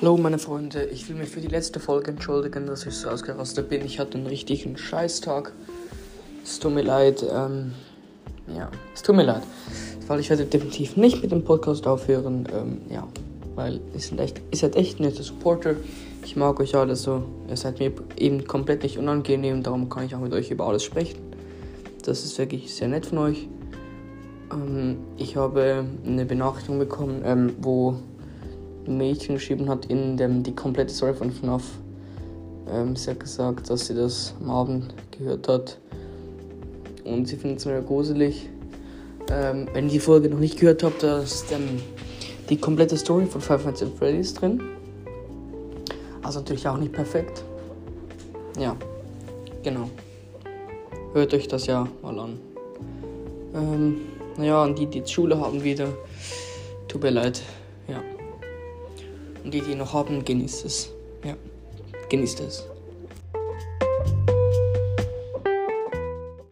Hallo meine Freunde, ich will mich für die letzte Folge entschuldigen, dass ich so ausgerastet bin. Ich hatte einen richtigen Scheißtag. Es tut mir leid, ähm, ja, es tut mir leid. Weil ich werde definitiv nicht mit dem Podcast aufhören, ähm, ja, weil ihr seid echt, echt nette Supporter. Ich mag euch alle so. Ihr seid mir eben komplett nicht unangenehm, darum kann ich auch mit euch über alles sprechen. Das ist wirklich sehr nett von euch. Ähm, ich habe eine Benachrichtigung bekommen, ähm, wo Mädchen geschrieben hat in dem die komplette Story von FNAF. Ähm, sie hat gesagt, dass sie das am Abend gehört hat und sie findet es mega gruselig. Ähm, wenn ihr die Folge noch nicht gehört habt, da ist ähm, die komplette Story von Five Nights at Freddy's drin. Also natürlich auch nicht perfekt. Ja, genau. Hört euch das ja mal an. Ähm, naja, und die, die Schule haben wieder. Tut mir leid. Ja. Und die, die noch haben, genießt es. Ja. Genießt es.